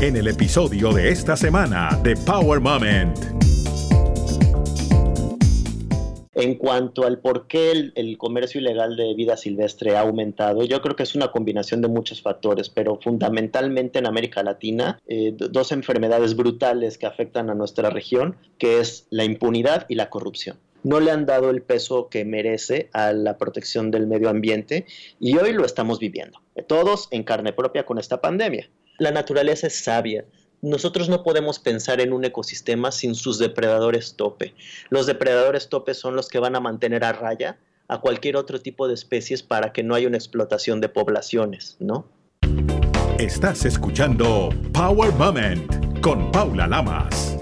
en el episodio de esta semana de Power Moment. En cuanto al por qué el, comercio ilegal de vida silvestre ha aumentado, yo creo que es una combinación de muchos factores, pero fundamentalmente en América Latina, eh, dos enfermedades brutales que afectan a nuestra región, que es la impunidad y la corrupción no le han dado el peso que merece a la protección del medio ambiente y hoy lo estamos viviendo, todos en carne propia con esta pandemia. La naturaleza es sabia, nosotros no podemos pensar en un ecosistema sin sus depredadores tope. Los depredadores tope son los que van a mantener a raya a cualquier otro tipo de especies para que no haya una explotación de poblaciones, ¿no? Estás escuchando Power Moment con Paula Lamas.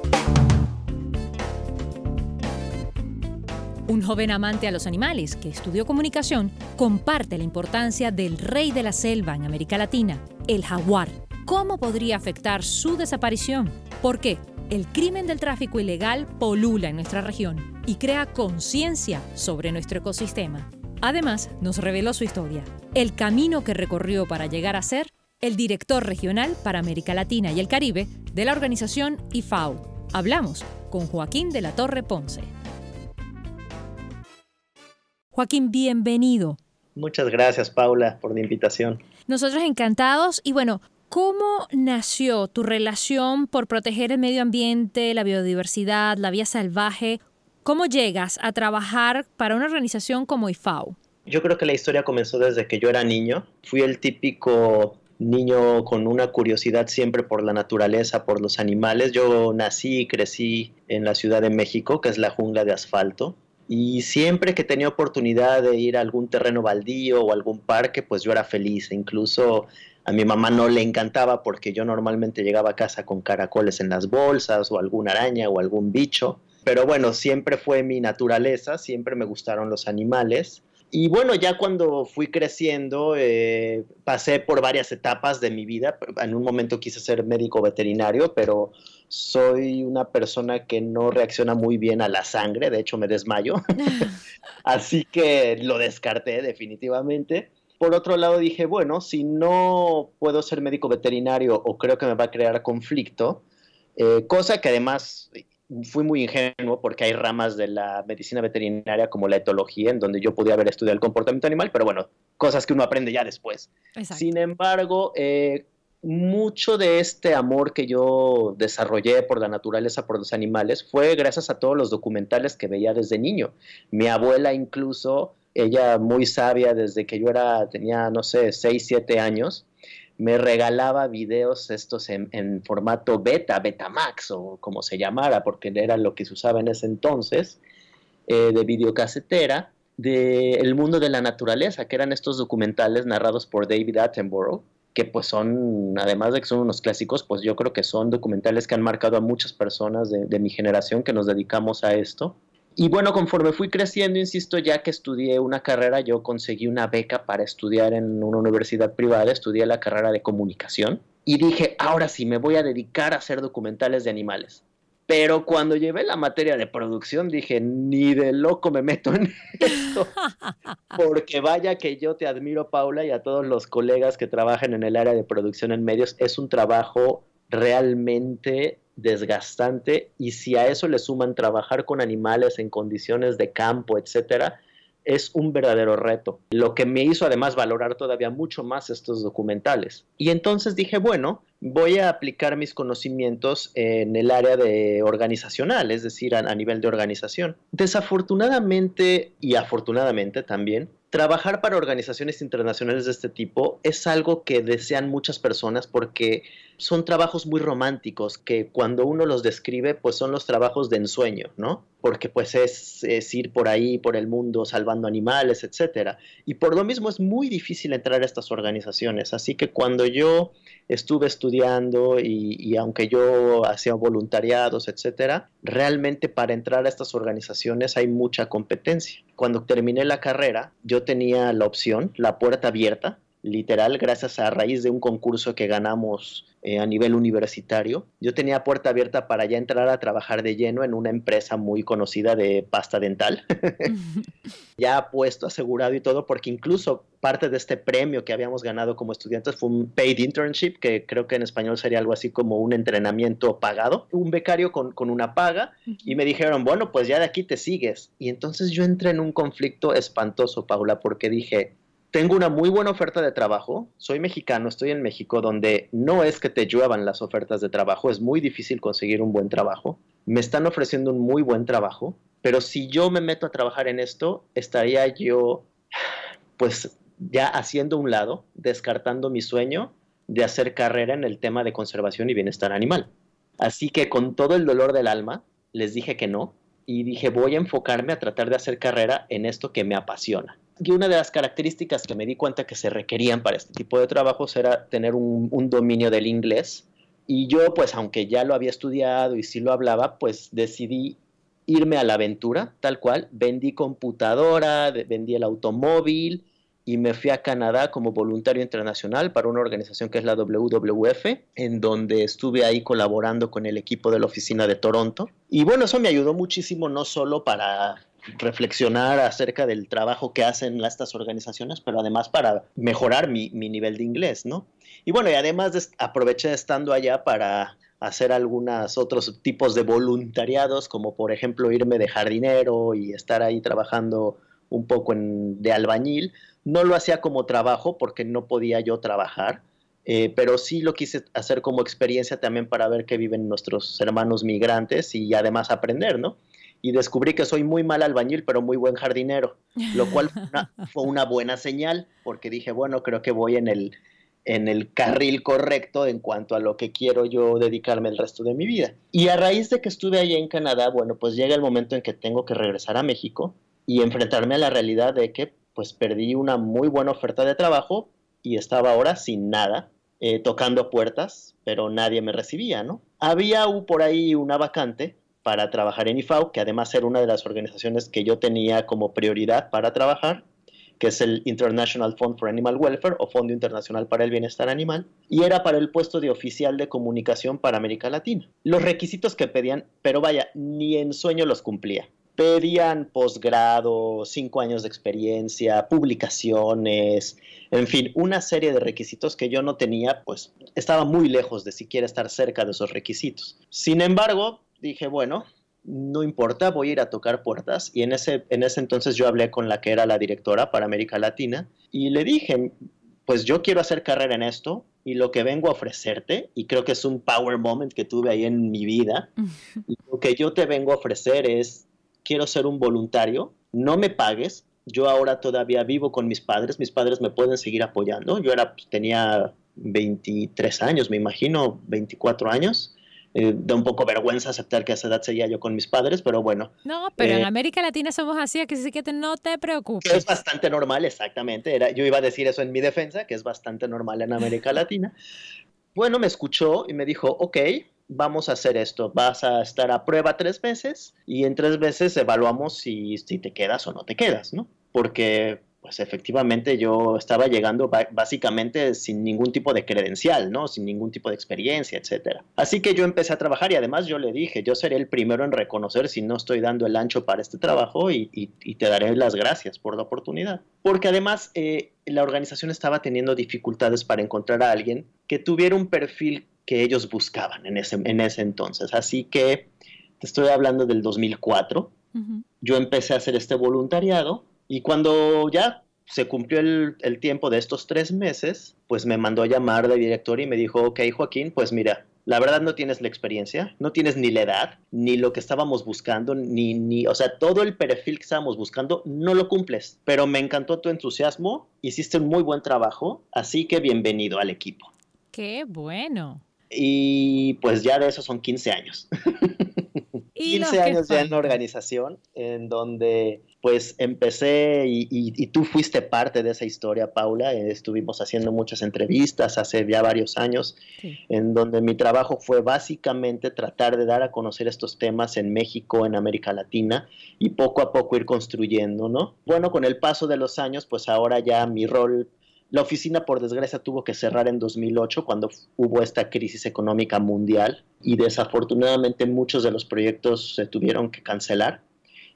Un joven amante a los animales que estudió comunicación comparte la importancia del rey de la selva en América Latina, el jaguar ¿Cómo podría afectar su desaparición? ¿Por qué? El crimen del tráfico ilegal polula en nuestra región y crea conciencia sobre nuestro ecosistema. Además, nos reveló su historia, el camino que recorrió para llegar a ser el director regional para América Latina y el Caribe de la organización IFAO. Hablamos con Joaquín de la Torre Ponce. Joaquín, bienvenido. Muchas gracias, Paula, por la invitación. Nosotros encantados y bueno, ¿Cómo nació tu relación por proteger el medio ambiente, la biodiversidad, la vida salvaje? ¿Cómo llegas a trabajar para una organización como IFAO? Yo creo que la historia comenzó desde que yo era niño. Fui el típico niño con una curiosidad siempre por la naturaleza, por los animales. Yo nací y crecí en la Ciudad de México, que es la jungla de asfalto. Y siempre que tenía oportunidad de ir a algún terreno baldío o algún parque, pues yo era feliz. incluso a mi mamá no le encantaba porque yo normalmente llegaba a casa con caracoles en las bolsas o alguna araña o algún bicho. Pero bueno, siempre fue mi naturaleza, siempre me gustaron los animales. Y bueno, ya cuando fui creciendo, eh, pasé por varias etapas de mi vida. En un momento quise ser médico veterinario, pero soy una persona que no reacciona muy bien a la sangre, de hecho me desmayo. Así que lo descarté definitivamente. Por otro lado dije, bueno, si no puedo ser médico veterinario o creo que me va a crear conflicto, eh, cosa que además fui muy ingenuo porque hay ramas de la medicina veterinaria como la etología en donde yo podía haber estudiado el comportamiento animal, pero bueno, cosas que uno aprende ya después. Sin embargo, eh, mucho de este amor que yo desarrollé por la naturaleza, por los animales, fue gracias a todos los documentales que veía desde niño. Mi abuela incluso ella muy sabia desde que yo era, tenía, no sé, 6, 7 años, me regalaba videos estos en, formato beta, Betamax o como se llamara, porque era lo que se usaba en ese entonces, eh, de videocasetera, del mundo de la naturaleza, que eran estos documentales narrados por David Attenborough, que pues son, además de que son unos clásicos, pues yo creo que son documentales que han marcado a muchas personas de mi generación que nos dedicamos a esto. Y bueno, conforme fui creciendo, insisto, ya que estudié una carrera, yo conseguí una beca para estudiar en una universidad privada, estudié la carrera de comunicación y dije, ahora sí, me voy a dedicar a hacer documentales de animales. Pero cuando llevé la materia de producción dije, ni de loco me meto en esto. Porque vaya que yo te admiro, Paula, y a todos los colegas que trabajan en el área de producción en medios. Es un trabajo realmente desgastante y si a eso le suman trabajar con animales en condiciones de campo, etcétera, es un verdadero reto, lo que me hizo además valorar todavía mucho más estos documentales. Y entonces dije, bueno, voy a aplicar mis conocimientos en el área de organizacional, es decir, a, a nivel de organización. Desafortunadamente y afortunadamente también, trabajar para organizaciones internacionales de este tipo es algo que desean muchas personas porque son trabajos muy románticos que cuando uno los describe pues son los trabajos de ensueño, ¿no? Porque pues es, ir por ahí, por el mundo salvando animales, etcétera. Y por lo mismo es muy difícil entrar a estas organizaciones. Así que cuando yo estuve estudiando y, y aunque yo hacía voluntariados, etcétera, realmente para entrar a estas organizaciones hay mucha competencia. Cuando terminé la carrera, yo tenía la opción, la puerta abierta, literal, gracias a raíz de un concurso que ganamos eh, a nivel universitario. Yo tenía puerta abierta para ya entrar a trabajar de lleno en una empresa muy conocida de pasta dental, ya puesto, asegurado y todo, porque incluso parte de este premio que habíamos ganado como estudiantes fue un paid internship, que creo que en español sería algo así como un entrenamiento pagado, un becario con, con una paga, y me dijeron, bueno, pues ya de aquí te sigues. Y entonces yo entré en un conflicto espantoso, Paula, porque dije, tengo una muy buena oferta de trabajo, soy mexicano, estoy en México, donde no es que te lluevan las ofertas de trabajo, es muy difícil conseguir un buen trabajo, me están ofreciendo un muy buen trabajo, pero si yo me meto a trabajar en esto, estaría yo, pues ya haciendo un lado, descartando mi sueño de hacer carrera en el tema de conservación y bienestar animal. Así que con todo el dolor del alma, les dije que no y dije voy a enfocarme a tratar de hacer carrera en esto que me apasiona y una de las características que me di cuenta que se requerían para este tipo de trabajos era tener un, dominio del inglés. Y yo, pues, aunque ya lo había estudiado y sí lo hablaba, pues decidí irme a la aventura, tal cual. Vendí computadora, vendí el automóvil y me fui a Canadá como voluntario internacional para una organización que es la WWF, en donde estuve ahí colaborando con el equipo de la oficina de Toronto. Y bueno, eso me ayudó muchísimo, no solo para reflexionar acerca del trabajo que hacen estas organizaciones, pero además para mejorar mi, nivel de inglés, ¿no? Y bueno, y además aproveché estando allá para hacer algunos otros tipos de voluntariados, como por ejemplo irme de jardinero y estar ahí trabajando un poco en, de albañil. No lo hacía como trabajo porque no podía yo trabajar, eh, pero sí lo quise hacer como experiencia también para ver qué viven nuestros hermanos migrantes y además aprender, ¿no? Y descubrí que soy muy mal albañil, pero muy buen jardinero, lo cual fue una, buena señal, porque dije, bueno, creo que voy en el, en el carril correcto en cuanto a lo que quiero yo dedicarme el resto de mi vida. Y a raíz de que estuve allá en Canadá, bueno, pues llega el momento en que tengo que regresar a México y enfrentarme a la realidad de que pues perdí una muy buena oferta de trabajo y estaba ahora sin nada, eh, tocando puertas, pero nadie me recibía, ¿no? Había por ahí una vacante para trabajar en IFAO, que además era una de las organizaciones que yo tenía como prioridad para trabajar, que es el International Fund for Animal Welfare o Fondo Internacional para el Bienestar Animal, y era para el puesto de oficial de comunicación para América Latina. Los requisitos que pedían, pero vaya, ni en sueño los cumplía. Pedían posgrado, cinco años de experiencia, publicaciones, en fin, una serie de requisitos que yo no tenía, pues estaba muy lejos de siquiera estar cerca de esos requisitos. Sin embargo, dije, bueno, no importa, voy a ir a tocar puertas. Y en ese, en ese entonces yo hablé con la que era la directora para América Latina y le dije, pues yo quiero hacer carrera en esto y lo que vengo a ofrecerte, y creo que es un power moment que tuve ahí en mi vida, lo que yo te vengo a ofrecer es, quiero ser un voluntario, no me pagues, yo ahora todavía vivo con mis padres, mis padres me pueden seguir apoyando, yo era, pues, tenía 23 años, me imagino, 24 años, eh, da un poco vergüenza aceptar que a esa edad seguía yo con mis padres, pero bueno. No, pero en eh, América Latina somos así, así que no te preocupes. es bastante normal, exactamente. Era, yo iba a decir eso en mi defensa, que es bastante normal en América Latina. Bueno, me escuchó y me dijo, ok, vamos a hacer esto, vas a estar a prueba tres meses y en tres veces evaluamos si, si te quedas o no te quedas, ¿no? Porque pues efectivamente yo estaba llegando básicamente sin ningún tipo de credencial, ¿no? Sin ningún tipo de experiencia, etcétera. Así que yo empecé a trabajar y además yo le dije, yo seré el primero en reconocer si no estoy dando el ancho para este trabajo y, te daré las gracias por la oportunidad. Porque además eh, la organización estaba teniendo dificultades para encontrar a alguien que tuviera un perfil que ellos buscaban en ese, en ese entonces. Así que te estoy hablando del 2004. Yo empecé a hacer este voluntariado y cuando ya se cumplió el, tiempo de estos tres meses, pues me mandó a llamar de director y me dijo, ok, Joaquín, pues mira, la verdad no tienes la experiencia, no tienes ni la edad, ni lo que estábamos buscando, ni, ni, o sea, todo el perfil que estábamos buscando no lo cumples, pero me encantó tu entusiasmo, hiciste un muy buen trabajo, así que bienvenido al equipo. Qué bueno. Y pues ya de eso son 15 años. 15 años ya en la organización, en donde pues empecé y, tú fuiste parte de esa historia, Paula. Estuvimos haciendo muchas entrevistas hace ya varios años, en donde mi trabajo fue básicamente tratar de dar a conocer estos temas en México, en América Latina, y poco a poco ir construyendo, ¿no? Bueno, con el paso de los años, pues ahora ya mi rol La oficina, por desgracia, tuvo que cerrar en 2008 cuando hubo esta crisis económica mundial y desafortunadamente muchos de los proyectos se tuvieron que cancelar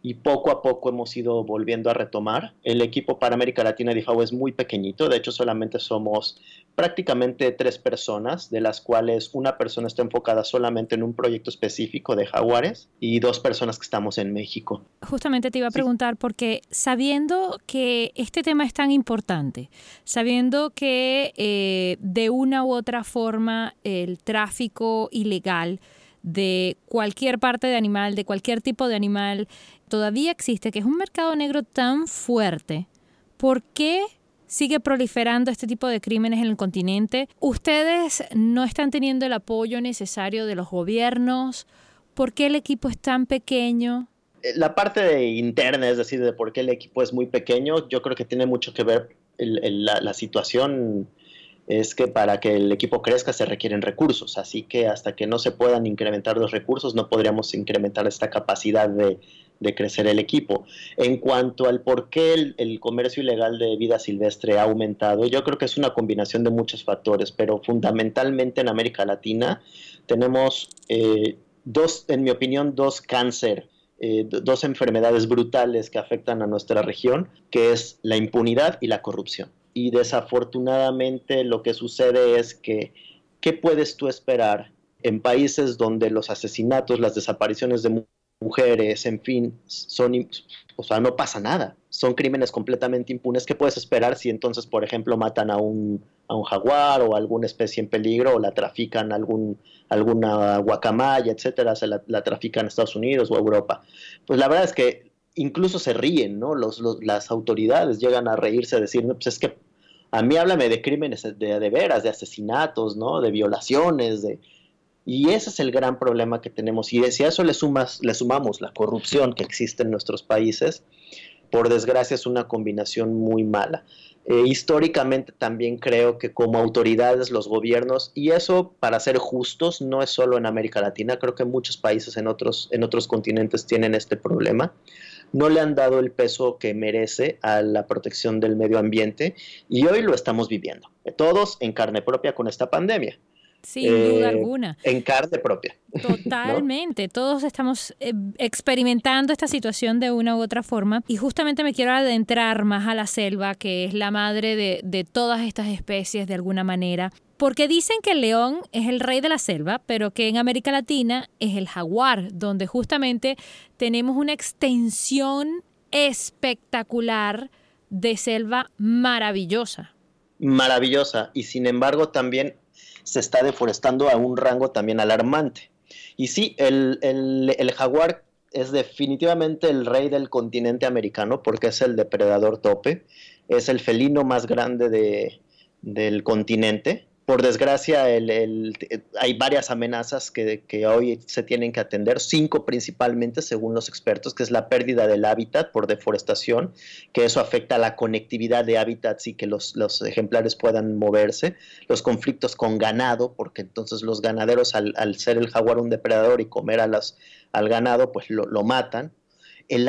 y poco a poco hemos ido volviendo a retomar. El equipo para América Latina de FAO es muy pequeñito, de hecho solamente somos prácticamente tres personas, de las cuales una persona está enfocada solamente en un proyecto específico de jaguares y dos personas que estamos en México. Justamente te iba a preguntar porque sabiendo que este tema es tan importante, sabiendo que eh, de una u otra forma el tráfico ilegal de cualquier parte de animal, de cualquier tipo de animal, todavía existe, que es un mercado negro tan fuerte, ¿por qué sigue proliferando este tipo de crímenes en el continente? ¿Ustedes no están teniendo el apoyo necesario de los gobiernos? ¿Por qué el equipo es tan pequeño? Eh, la parte de interna, es decir, de por qué el equipo es muy pequeño, yo creo que tiene mucho que ver la, la situación es que para que el equipo crezca se requieren recursos, así que hasta que no se puedan incrementar los recursos no podríamos incrementar esta capacidad de, de crecer el equipo. En cuanto al por qué el, comercio ilegal de vida silvestre ha aumentado, yo creo que es una combinación de muchos factores, pero fundamentalmente en América Latina tenemos eh, dos, en mi opinión, dos cáncer. Eh, dos enfermedades brutales que afectan a nuestra región, que es la impunidad y la corrupción. Y desafortunadamente lo que sucede es que, ¿qué puedes tú esperar en países donde los asesinatos, las desapariciones de mujeres, en fin, son, o sea, no pasa nada. Son crímenes completamente impunes. ¿Qué puedes esperar si entonces, por ejemplo, matan a un, a un jaguar o alguna especie en peligro o la trafican algún, alguna guacamaya, etcétera, se la, trafican a Estados Unidos o Europa? Pues la verdad es que incluso se ríen, ¿no? Los, las autoridades llegan a reírse, decir, no, pues es que a mí háblame de crímenes de, de veras, de asesinatos, ¿no? De violaciones, de y ese es el gran problema que tenemos. Y si a eso le, sumas, le sumamos la corrupción que existe en nuestros países, por desgracia es una combinación muy mala. Eh, históricamente también creo que como autoridades, los gobiernos, y eso para ser justos, no es solo en América Latina, creo que muchos países en otros, en otros continentes tienen este problema, no le han dado el peso que merece a la protección del medio ambiente y hoy lo estamos viviendo, todos en carne propia con esta pandemia. Sin duda eh, alguna. En carne propia. Totalmente. Todos estamos eh, experimentando esta situación de una u otra forma. Y justamente me quiero adentrar más a la selva, que es la madre de, de todas estas especies de alguna manera. Porque dicen que el león es el rey de la selva, pero que en América Latina es el jaguar, donde justamente tenemos una extensión espectacular de selva maravillosa. Maravillosa. Y sin embargo también se está deforestando a un rango también alarmante. Y sí, el, el, jaguar es definitivamente el rey del continente americano porque es el depredador tope, es el felino más grande de, del continente por desgracia, hay varias amenazas que, hoy se tienen que atender, cinco principalmente, según los expertos, que es la pérdida del hábitat por deforestación, que eso afecta a la conectividad de hábitats y que los, ejemplares puedan moverse, los conflictos con ganado, porque entonces los ganaderos, al, ser el jaguar un depredador y comer a al ganado, pues lo, matan. El,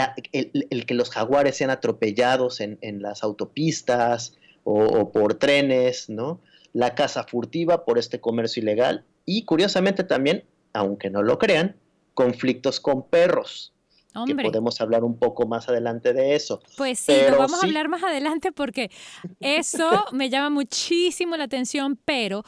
que los jaguares sean atropellados en, las autopistas o por trenes, ¿no? La caza furtiva por este comercio ilegal y curiosamente también, aunque no lo crean, conflictos con perros. Que podemos hablar un poco más adelante de eso. Pues sí, lo vamos a hablar más adelante porque eso me llama muchísimo la atención, pero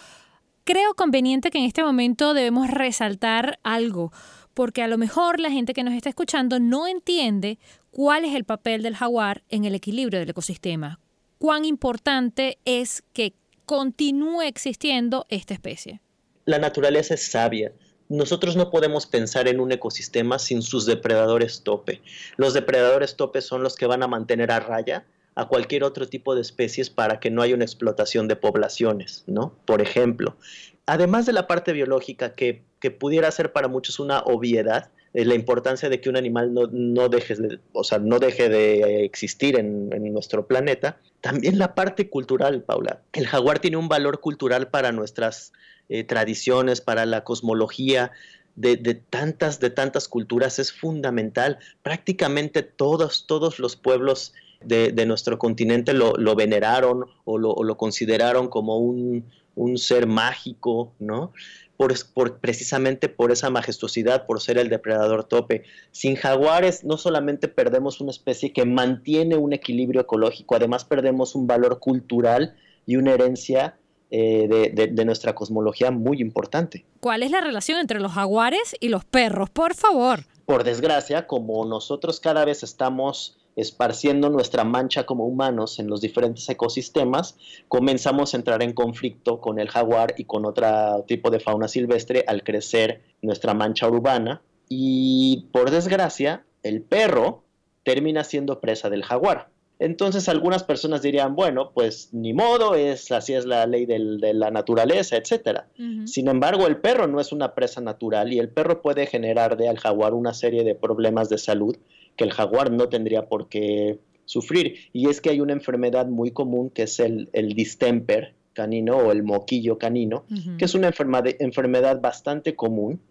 creo conveniente que en este momento debemos resaltar algo, porque a lo mejor la gente que nos está escuchando no entiende cuál es el papel del jaguar en el equilibrio del ecosistema, cuán importante es que continúe existiendo esta especie. La naturaleza es sabia. Nosotros no podemos pensar en un ecosistema sin sus depredadores tope. Los depredadores tope son los que van a mantener a raya a cualquier otro tipo de especies para que no haya una explotación de poblaciones, ¿no? Por ejemplo, además de la parte biológica que, pudiera ser para muchos una obviedad, eh, la importancia de que un animal no, deje, de, o sea, no deje de existir en, nuestro planeta. También la parte cultural, Paula. El jaguar tiene un valor cultural para nuestras eh, tradiciones, para la cosmología. De, tantas, de tantas culturas es fundamental. Prácticamente todos, todos los pueblos de, nuestro continente lo, veneraron o lo, consideraron como un, un ser mágico, ¿no? Por, precisamente por esa majestuosidad, por ser el depredador tope. Sin jaguares no solamente perdemos una especie que mantiene un equilibrio ecológico, además perdemos un valor cultural y una herencia eh, de, nuestra cosmología muy importante. ¿Cuál es la relación entre los jaguares y los perros? Por favor. Por desgracia, como nosotros cada vez estamos esparciendo nuestra mancha como humanos en los diferentes ecosistemas, comenzamos a entrar en conflicto con el jaguar y con otro tipo de fauna silvestre al crecer nuestra mancha urbana. Y por desgracia, el perro termina siendo presa del jaguar. Entonces algunas personas dirían, bueno, pues ni modo, es, así es la ley de la naturaleza, etc. Sin embargo, el perro no es una presa natural y el perro puede generar de al jaguar una serie de problemas de salud que el jaguar no tendría por qué sufrir. Y es que hay una enfermedad muy común que es el, distemper canino o el moquillo canino, que es una enfermedad bastante común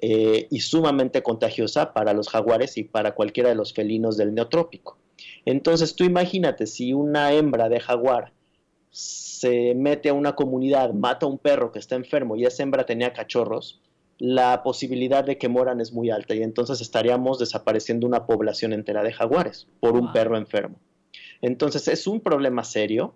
eh, y sumamente contagiosa para los jaguares y para cualquiera de los felinos del neotrópico. Entonces tú imagínate si una hembra de jaguar se mete a una comunidad, mata a un perro que está enfermo y esa hembra tenía cachorros, la posibilidad de que moran es muy alta y entonces estaríamos desapareciendo una población entera de jaguares por un perro enfermo. Entonces es un problema serio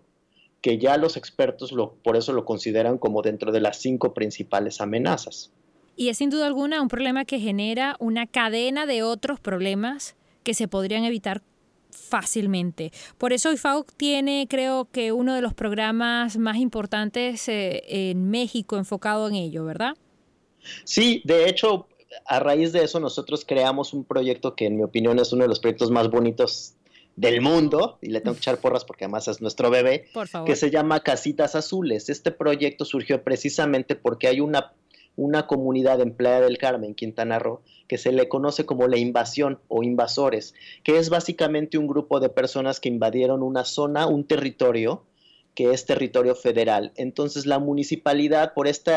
que ya los expertos lo, por eso lo consideran como dentro de las cinco principales amenazas. Y es sin duda alguna un problema que genera una cadena de otros problemas que se podrían evitar fácilmente. Por eso IFAO tiene, creo que, uno de los programas más importantes eh, en México enfocado en ello, ¿verdad? Sí, de hecho, a raíz de eso nosotros creamos un proyecto que en mi opinión es uno de los proyectos más bonitos del mundo, y le tengo que echar porras porque además es nuestro bebé, que se llama Casitas Azules. Este proyecto surgió precisamente porque hay una, una comunidad en Playa del Carmen, Quintana Roo, que se le conoce como la invasión o invasores, que es básicamente un grupo de personas que invadieron una zona, un territorio, que es territorio federal. Entonces la municipalidad, por este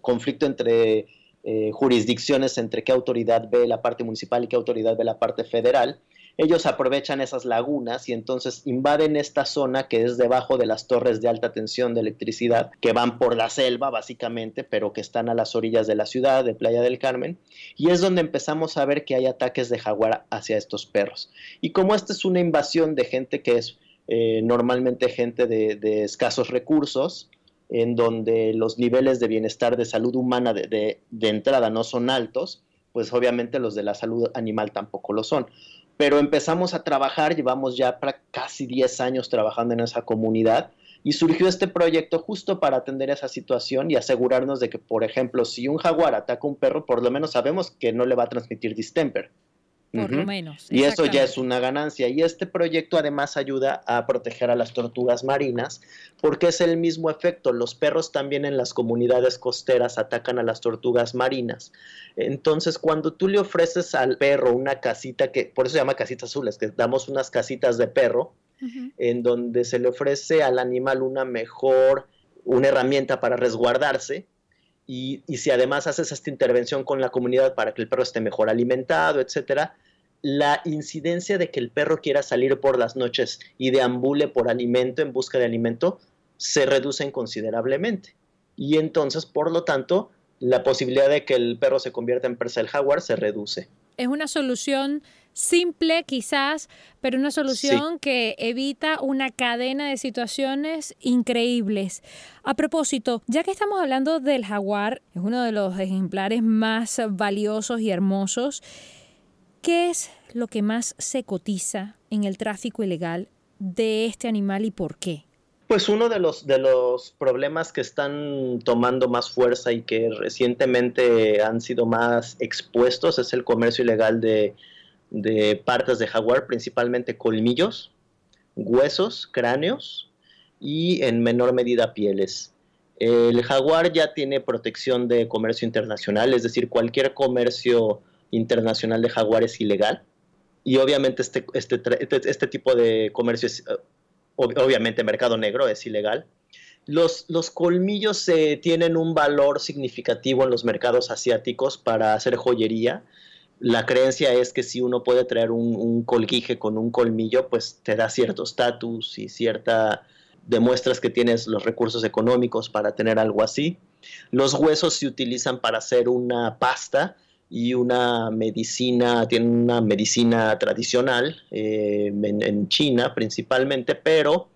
conflicto entre eh, jurisdicciones, entre qué autoridad ve la parte municipal y qué autoridad ve la parte federal, ellos aprovechan esas lagunas y entonces invaden esta zona que es debajo de las torres de alta tensión de electricidad que van por la selva básicamente, pero que están a las orillas de la ciudad de Playa del Carmen. Y es donde empezamos a ver que hay ataques de jaguar hacia estos perros. Y como esta es una invasión de gente que es eh, normalmente gente de, escasos recursos, en donde los niveles de bienestar de salud humana de, entrada no son altos, pues obviamente los de la salud animal tampoco lo son. Pero empezamos a trabajar, llevamos ya casi 10 años trabajando en esa comunidad y surgió este proyecto justo para atender esa situación y asegurarnos de que, por ejemplo, si un jaguar ataca a un perro, por lo menos sabemos que no le va a transmitir distemper por lo menos. Y eso ya es una ganancia. Y este proyecto además ayuda a proteger a las tortugas marinas porque es el mismo efecto. Los perros también en las comunidades costeras atacan a las tortugas marinas. Entonces, cuando tú le ofreces al perro una casita, que por eso se llama casitas azules, que damos unas casitas de perro, en donde se le ofrece al animal una mejor, una herramienta para resguardarse, y, y, si además haces esta intervención con la comunidad para que el perro esté mejor alimentado, etcétera, la incidencia de que el perro quiera salir por las noches y deambule por alimento en busca de alimento se reduce considerablemente. Y entonces, por lo tanto, la posibilidad de que el perro se convierta en presa del jaguar se reduce. Es una solución simple quizás, pero una solución que evita una cadena de situaciones increíbles. A propósito, ya que estamos hablando del jaguar, es uno de los ejemplares más valiosos y hermosos, ¿Qué es lo que más se cotiza en el tráfico ilegal de este animal y por qué? Pues uno de los, de los problemas que están tomando más fuerza y que recientemente han sido más expuestos es el comercio ilegal de, de partes de jaguar, principalmente colmillos, huesos, cráneos y en menor medida pieles. El jaguar ya tiene protección de comercio internacional, es decir, cualquier comercio internacional de jaguares ilegal. Y obviamente este, este, este, este tipo de comercio es, eh, obviamente mercado negro es ilegal. Los, los colmillos tienen un valor significativo en los mercados asiáticos para hacer joyería la creencia es que si uno puede traer un, un colguije con un colmillo, pues te da cierto estatus y cierta demuestras que tienes los recursos económicos para tener algo así. Los huesos se utilizan para hacer una pasta y una medicina, tiene una medicina tradicional eh, en, China principalmente, pero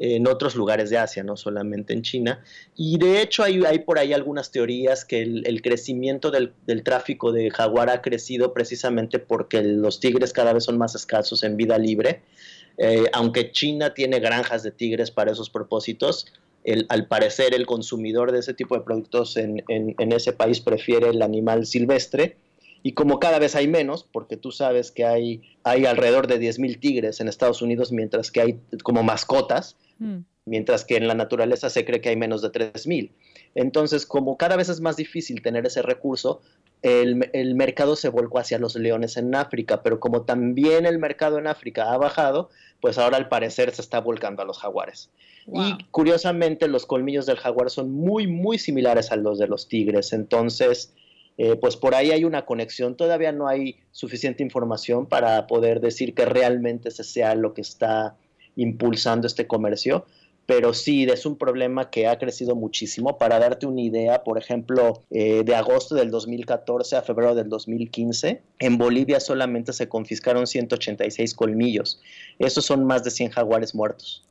en otros lugares de Asia, no solamente en China. Y de hecho hay, hay por ahí algunas teorías que el, crecimiento del, tráfico de jaguar ha crecido precisamente porque los tigres cada vez son más escasos en vida libre. Eh, aunque China tiene granjas de tigres para esos propósitos, al parecer el consumidor de ese tipo de productos en, ese país prefiere el animal silvestre. Y como cada vez hay menos, porque tú sabes que hay, hay alrededor de 10.000 tigres en Estados Unidos, mientras que hay como mascotas, mm. Mientras que en la naturaleza se cree que hay menos de 3.000. Entonces, como cada vez es más difícil tener ese recurso, el, el, mercado se volcó hacia los leones en África, pero como también el mercado en África ha bajado, pues ahora al parecer se está volcando a los jaguares. Y curiosamente los colmillos del jaguar son muy, muy similares a los de los tigres. Entonces, eh, pues por ahí hay una conexión. Todavía no hay suficiente información para poder decir que realmente ese sea lo que está impulsando este comercio. Pero sí, es un problema que ha crecido muchísimo. Para darte una idea, por ejemplo, eh, de agosto del 2014 a febrero del 2015, en Bolivia solamente se confiscaron 186 colmillos. Esos son más de 100 jaguares muertos.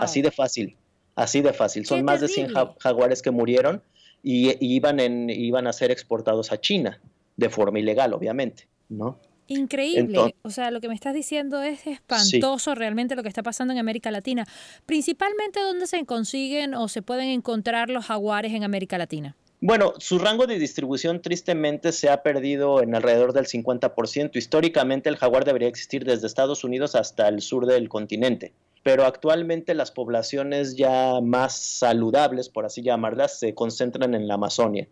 Así de fácil, así de fácil. Son más de 100 jaguares que murieron y, iban, en, iban a ser exportados a China, de forma ilegal, obviamente, ¿no? Increíble. o sea, lo que me estás diciendo es espantoso realmente lo que está pasando en América Latina. Principalmente, ¿dónde se consiguen o se pueden encontrar los jaguares en América Latina? Bueno, su rango de distribución tristemente se ha perdido en alrededor del 50%. Históricamente el jaguar debería existir desde Estados Unidos hasta el sur del continente pero actualmente las poblaciones ya más saludables, por así llamarlas, se concentran en la Amazonia,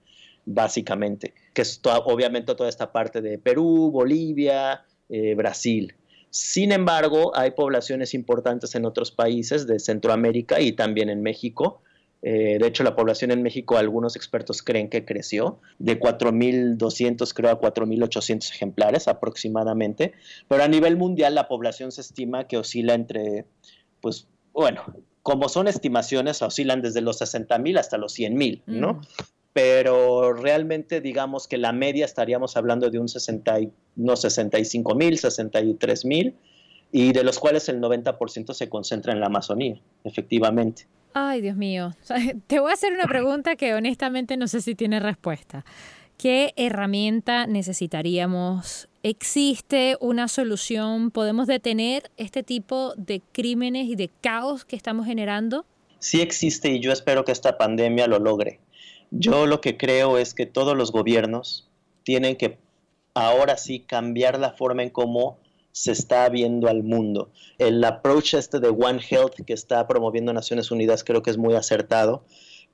básicamente, que es obviamente toda esta parte de Perú, Bolivia, eh, Brasil. Sin embargo, hay poblaciones importantes en otros países de Centroamérica y también en México. Eh, de hecho, la población en México, algunos expertos creen que creció de 4.200, creo, a 4.800 ejemplares aproximadamente. Pero a nivel mundial, la población se estima que oscila entre pues bueno, como son estimaciones, oscilan desde los 60 mil hasta los 100 mil, ¿no? Mm. Pero realmente digamos que la media estaríamos hablando de un 60, no 65 mil, 63 mil, y de los cuales el 90% se concentra en la Amazonía, efectivamente. Ay, Dios mío. Te voy a hacer una pregunta que honestamente no sé si tiene respuesta. ¿Qué herramienta necesitaríamos? ¿Existe una solución? ¿Podemos detener este tipo de crímenes y de caos que estamos generando? Sí existe y yo espero que esta pandemia lo logre. Yo lo que creo es que todos los gobiernos tienen que ahora sí cambiar la forma en cómo se está viendo al mundo. El approach este de One Health que está promoviendo Naciones Unidas creo que es muy acertado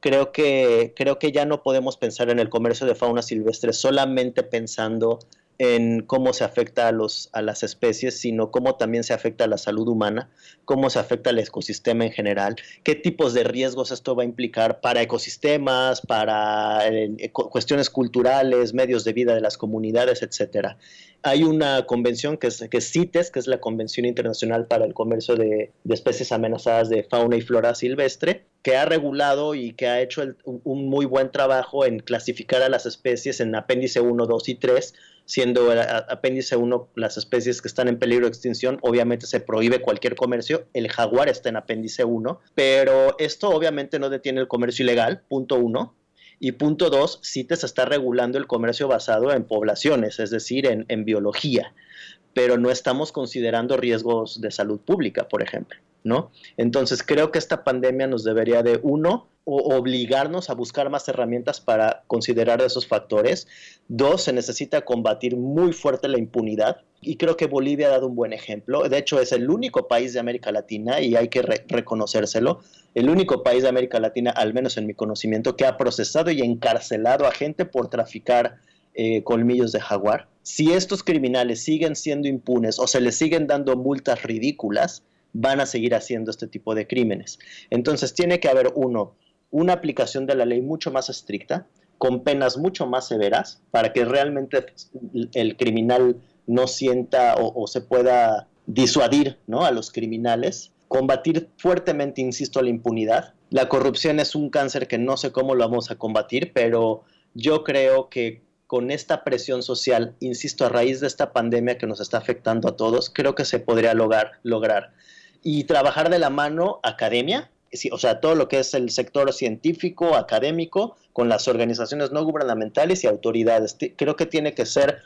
creo que, creo que ya no podemos pensar en el comercio de fauna silvestre solamente pensando en cómo se afecta a, los, a las especies, sino cómo también se afecta a la salud humana, cómo se afecta al ecosistema en general, qué tipos de riesgos esto va a implicar para ecosistemas, para eh, cuestiones culturales, medios de vida de las comunidades, etcétera. Hay una convención que es, que CITES, que es la Convención Internacional para el Comercio de, Especies Amenazadas de Fauna y Flora Silvestre, que ha regulado y que ha hecho un muy buen trabajo en clasificar a las especies en apéndice 1, 2 y 3 siendo el apéndice 1 las especies que están en peligro de extinción, obviamente se prohíbe cualquier comercio, el jaguar está en apéndice 1, pero esto obviamente no detiene el comercio ilegal, punto 1. Y punto 2, CITES está regulando el comercio basado en poblaciones, es decir, en biología, pero no estamos considerando riesgos de salud pública, por ejemplo. ¿No? Entonces creo que esta pandemia nos debería de, uno, obligarnos a buscar más herramientas para considerar esos factores. Dos, se necesita combatir muy fuerte la impunidad y creo que Bolivia ha dado un buen ejemplo. De hecho, es el único país de América Latina y hay que reconocérselo. El único país de América Latina, al menos en mi conocimiento, que ha procesado y encarcelado a gente por traficar eh, colmillos de jaguar. Si estos criminales siguen siendo impunes o se les siguen dando multas ridículas, van a seguir haciendo este tipo de crímenes. Entonces tiene que haber uno, una aplicación de la ley mucho más estricta, con penas mucho más severas para que realmente el criminal no sienta o, se pueda disuadir ¿no? a los criminales, combatir fuertemente, insisto, la impunidad. La corrupción es un cáncer que no sé cómo lo vamos a combatir, pero yo creo que con esta presión social, insisto, a raíz de esta pandemia que nos está afectando a todos, creo que se podría lograr. lograr. Y trabajar de la mano academia, o sea, todo lo que es el sector científico, académico, con las organizaciones no gubernamentales y autoridades. Creo que tiene que ser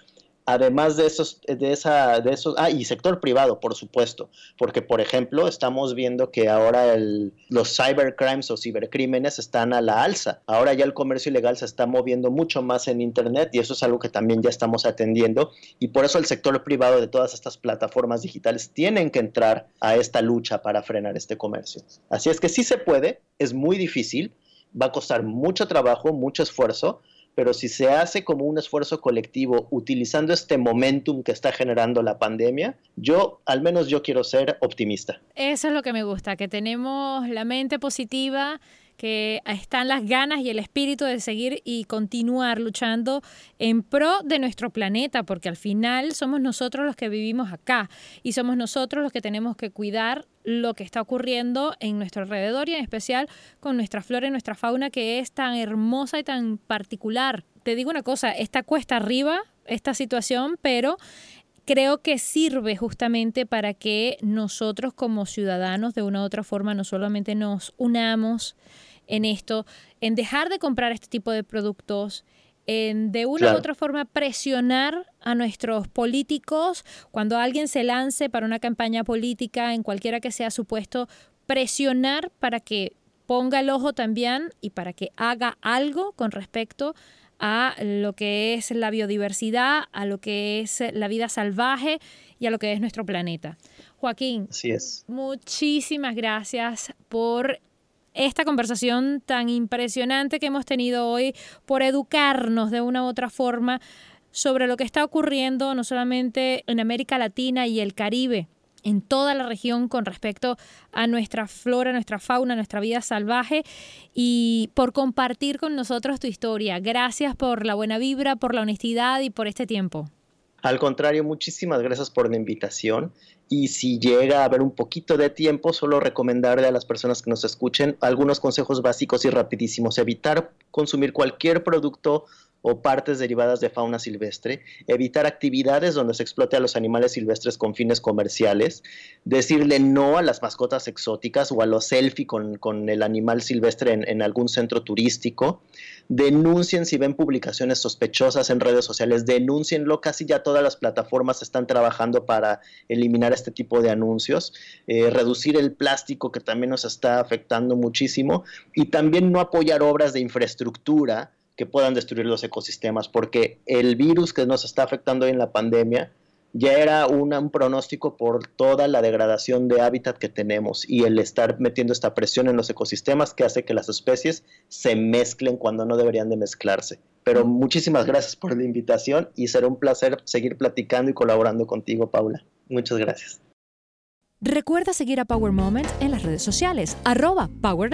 además de esos, de esa, de esos, ah, y sector privado, por supuesto, porque por ejemplo estamos viendo que ahora el, los cybercrimes o cibercrímenes están a la alza. Ahora ya el comercio ilegal se está moviendo mucho más en internet y eso es algo que también ya estamos atendiendo y por eso el sector privado de todas estas plataformas digitales tienen que entrar a esta lucha para frenar este comercio. Así es que sí se puede, es muy difícil, va a costar mucho trabajo, mucho esfuerzo, pero si se hace como un esfuerzo colectivo utilizando este momentum que está generando la pandemia, yo, al menos yo quiero ser optimista. Eso es lo que me gusta, que tenemos la mente positiva que están las ganas y el espíritu de seguir y continuar luchando en pro de nuestro planeta, porque al final somos nosotros los que vivimos acá y somos nosotros los que tenemos que cuidar lo que está ocurriendo en nuestro alrededor y en especial con nuestra flora y nuestra fauna que es tan hermosa y tan particular. Te digo una cosa, está cuesta arriba esta situación, pero creo que sirve justamente para que nosotros como ciudadanos de una u otra forma no solamente nos unamos en esto, en dejar de comprar este tipo de productos, en de una u otra forma presionar a nuestros políticos cuando alguien se lance para una campaña política, en cualquiera que sea su puesto, presionar para que ponga el ojo también y para que haga algo con respecto a lo que es la biodiversidad, a lo que es la vida salvaje y a lo que es nuestro planeta. Joaquín, Así es. muchísimas gracias por esta conversación tan impresionante que hemos tenido hoy, por educarnos de una u otra forma sobre lo que está ocurriendo no solamente en América Latina y el Caribe, en toda la región con respecto a nuestra flora, nuestra fauna, nuestra vida salvaje y por compartir con nosotros tu historia. Gracias por la buena vibra, por la honestidad y por este tiempo. Al contrario, muchísimas gracias por la invitación y si llega a haber un poquito de tiempo, solo recomendarle a las personas que nos escuchen algunos consejos básicos y rapidísimos. Evitar consumir cualquier producto o partes derivadas de fauna silvestre, evitar actividades donde se explote a los animales silvestres con fines comerciales, decirle no a las mascotas exóticas o a los selfie con, el animal silvestre en, algún centro turístico, denuncien si ven publicaciones sospechosas en redes sociales, denúncienlo, casi ya todas las plataformas están trabajando para eliminar este tipo de anuncios, eh, reducir el plástico que también nos está afectando muchísimo y también no apoyar obras de infraestructura que puedan destruir los ecosistemas, porque el virus que nos está afectando en la pandemia ya era un pronóstico por toda la degradación de hábitat que tenemos y el estar metiendo esta presión en los ecosistemas que hace que las especies se mezclen cuando no deberían de mezclarse. Pero muchísimas gracias por la invitación y será un placer seguir platicando y colaborando contigo, Paula. Muchas gracias. Recuerda seguir a Power Moment en las redes sociales, arroba Power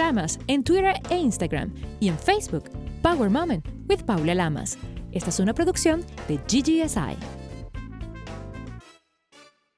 en Twitter e Instagram y en Facebook Power Moment with Paula Lamas. Esta es una producción de GGSI.